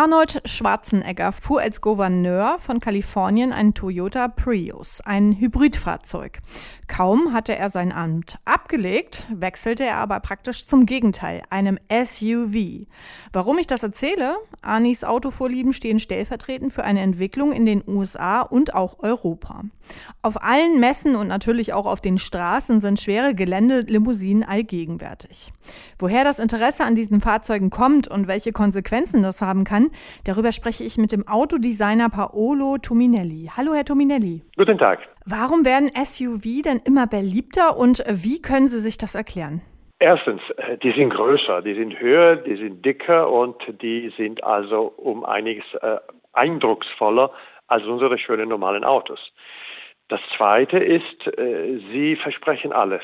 Arnold Schwarzenegger fuhr als Gouverneur von Kalifornien einen Toyota Prius, ein Hybridfahrzeug. Kaum hatte er sein Amt abgelegt, wechselte er aber praktisch zum Gegenteil, einem SUV. Warum ich das erzähle? Anis Autovorlieben stehen stellvertretend für eine Entwicklung in den USA und auch Europa. Auf allen Messen und natürlich auch auf den Straßen sind schwere Geländelimousinen allgegenwärtig. Woher das Interesse an diesen Fahrzeugen kommt und welche Konsequenzen das haben kann, darüber spreche ich mit dem Autodesigner Paolo Tominelli. Hallo, Herr Tominelli. Guten Tag. Warum werden SUV denn immer beliebter und wie können Sie sich das erklären? Erstens, äh, die sind größer, die sind höher, die sind dicker und die sind also um einiges äh, eindrucksvoller als unsere schönen normalen Autos. Das Zweite ist, äh, sie versprechen alles.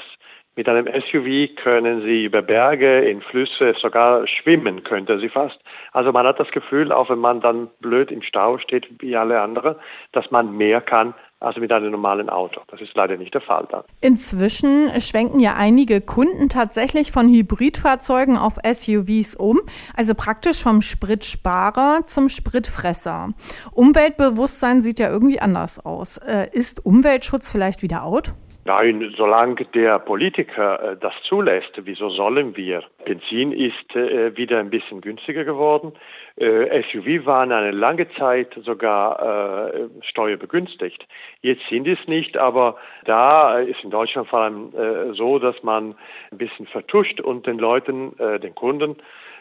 Mit einem SUV können Sie über Berge, in Flüsse, sogar schwimmen könnte Sie fast. Also man hat das Gefühl, auch wenn man dann blöd im Stau steht wie alle anderen, dass man mehr kann als mit einem normalen Auto. Das ist leider nicht der Fall dann. Inzwischen schwenken ja einige Kunden tatsächlich von Hybridfahrzeugen auf SUVs um, also praktisch vom Spritsparer zum Spritfresser. Umweltbewusstsein sieht ja irgendwie anders aus. Äh, ist Umweltschutz vielleicht wieder out? Nein, solange der Politiker äh, das zulässt, wieso sollen wir? Benzin ist äh, wieder ein bisschen günstiger geworden. Äh, SUV waren eine lange Zeit sogar steuerbegünstigt. Jetzt sind es nicht, aber da ist in Deutschland vor allem so, dass man ein bisschen vertuscht und den Leuten, den Kunden,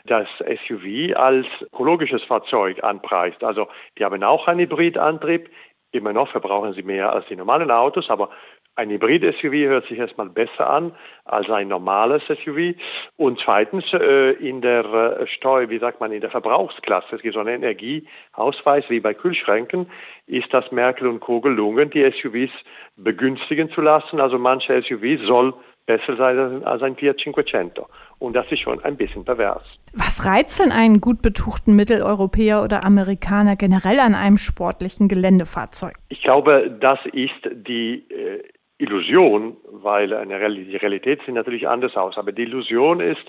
das SUV als ökologisches Fahrzeug anpreist. Also die haben auch einen Hybridantrieb. Immer noch verbrauchen sie mehr als die normalen Autos, aber ein Hybrid-SUV hört sich erstmal besser an als ein normales SUV. Und zweitens äh, in der äh, Steu, wie sagt man, in der Verbrauchsklasse, es gibt so einen Energieausweis wie bei Kühlschränken, ist das Merkel und Co. gelungen, die SUVs begünstigen zu lassen. Also manche SUV soll besser sein als ein Fiat Cinquecento. Und das ist schon ein bisschen pervers. Was reizt denn einen gut betuchten Mitteleuropäer oder Amerikaner generell an einem sportlichen Geländefahrzeug? Ich glaube, das ist die äh, Illusion, weil eine, die Realität sieht natürlich anders aus, aber die Illusion ist,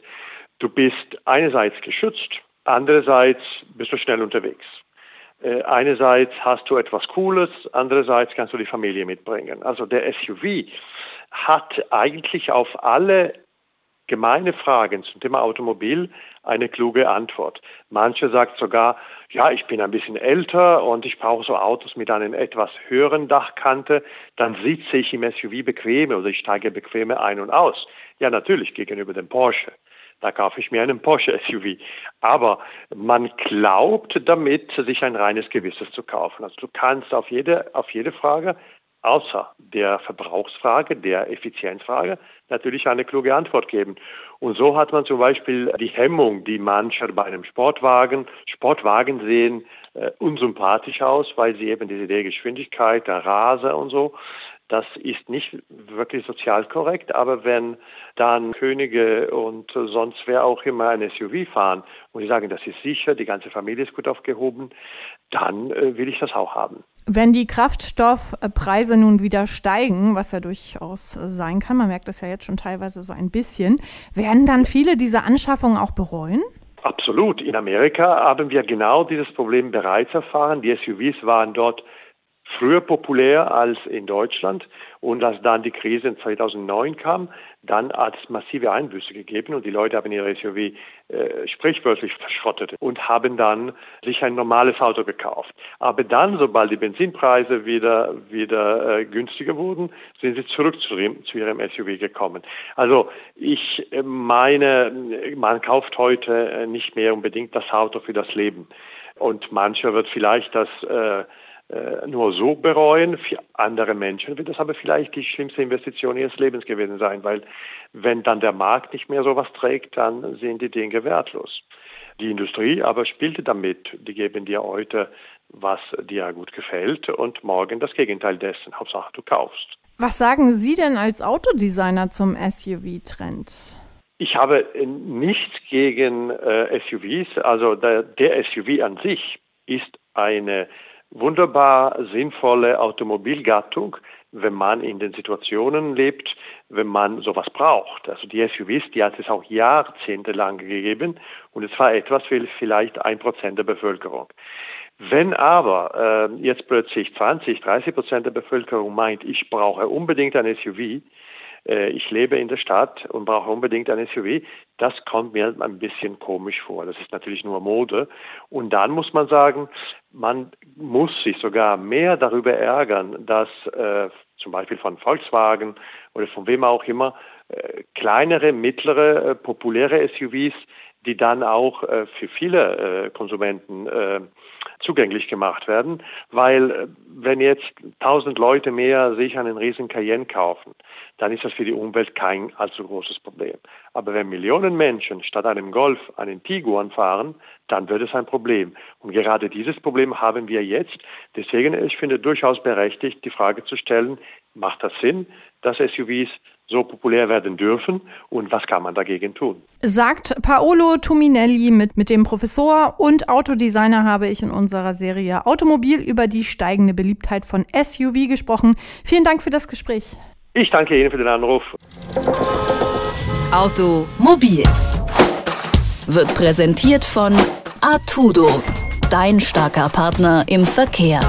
du bist einerseits geschützt, andererseits bist du schnell unterwegs. Äh, einerseits hast du etwas Cooles, andererseits kannst du die Familie mitbringen. Also der SUV hat eigentlich auf alle gemeine Fragen zum Thema Automobil eine kluge Antwort. Manche sagt sogar, ja, ich bin ein bisschen älter und ich brauche so Autos mit einem etwas höheren Dachkante, dann sitze ich im SUV bequemer oder ich steige bequemer ein und aus. Ja, natürlich gegenüber dem Porsche. Da kaufe ich mir einen Porsche SUV. Aber man glaubt damit, sich ein reines Gewisses zu kaufen. Also du kannst auf jede, auf jede Frage außer der Verbrauchsfrage, der Effizienzfrage, natürlich eine kluge Antwort geben. Und so hat man zum Beispiel die Hemmung, die mancher bei einem Sportwagen, Sportwagen sehen äh, unsympathisch aus, weil sie eben diese Idee Geschwindigkeit, der Raser und so, das ist nicht wirklich sozial korrekt, aber wenn dann Könige und sonst wer auch immer ein SUV fahren und die sagen, das ist sicher, die ganze Familie ist gut aufgehoben, dann äh, will ich das auch haben. Wenn die Kraftstoffpreise nun wieder steigen, was ja durchaus sein kann, man merkt das ja jetzt schon teilweise so ein bisschen, werden dann viele diese Anschaffungen auch bereuen? Absolut. In Amerika haben wir genau dieses Problem bereits erfahren. Die SUVs waren dort früher populär als in Deutschland. Und als dann die Krise in 2009 kam, dann hat es massive Einbüße gegeben und die Leute haben ihre SUV äh, sprichwörtlich verschrottet und haben dann sich ein normales Auto gekauft. Aber dann, sobald die Benzinpreise wieder, wieder äh, günstiger wurden, sind sie zurück zu, dem, zu ihrem SUV gekommen. Also ich äh, meine, man kauft heute äh, nicht mehr unbedingt das Auto für das Leben. Und mancher wird vielleicht das äh, nur so bereuen. Für andere Menschen wird das aber vielleicht die schlimmste Investition ihres Lebens gewesen sein, weil wenn dann der Markt nicht mehr sowas trägt, dann sind die Dinge wertlos. Die Industrie aber spielte damit. Die geben dir heute, was dir gut gefällt und morgen das Gegenteil dessen. Hauptsache du kaufst. Was sagen Sie denn als Autodesigner zum SUV-Trend? Ich habe nichts gegen äh, SUVs. Also der, der SUV an sich ist eine wunderbar sinnvolle Automobilgattung, wenn man in den Situationen lebt, wenn man sowas braucht. Also die SUVs, die hat es auch jahrzehntelang gegeben und es war etwas für vielleicht ein Prozent der Bevölkerung. Wenn aber äh, jetzt plötzlich 20, 30 Prozent der Bevölkerung meint, ich brauche unbedingt ein SUV, äh, ich lebe in der Stadt und brauche unbedingt ein SUV, das kommt mir ein bisschen komisch vor. Das ist natürlich nur Mode. Und dann muss man sagen, man muss sich sogar mehr darüber ärgern, dass äh, zum Beispiel von Volkswagen oder von wem auch immer äh, kleinere, mittlere, äh, populäre SUVs, die dann auch äh, für viele äh, Konsumenten zugänglich gemacht werden, weil äh, wenn jetzt tausend Leute mehr sich einen riesen Cayenne kaufen, dann ist das für die Umwelt kein allzu großes Problem. Aber wenn Millionen Menschen statt einem Golf einen Tiguan fahren, dann wird es ein Problem. Und gerade dieses Problem haben wir jetzt. Deswegen, ich finde durchaus berechtigt, die Frage zu stellen, macht das Sinn, dass SUVs so populär werden dürfen und was kann man dagegen tun? Sagt Paolo Tuminelli mit, mit dem Professor und Autodesigner habe ich in unserer Serie Automobil über die steigende Beliebtheit von SUV gesprochen. Vielen Dank für das Gespräch. Ich danke Ihnen für den Anruf. Automobil wird präsentiert von Artudo, dein starker Partner im Verkehr.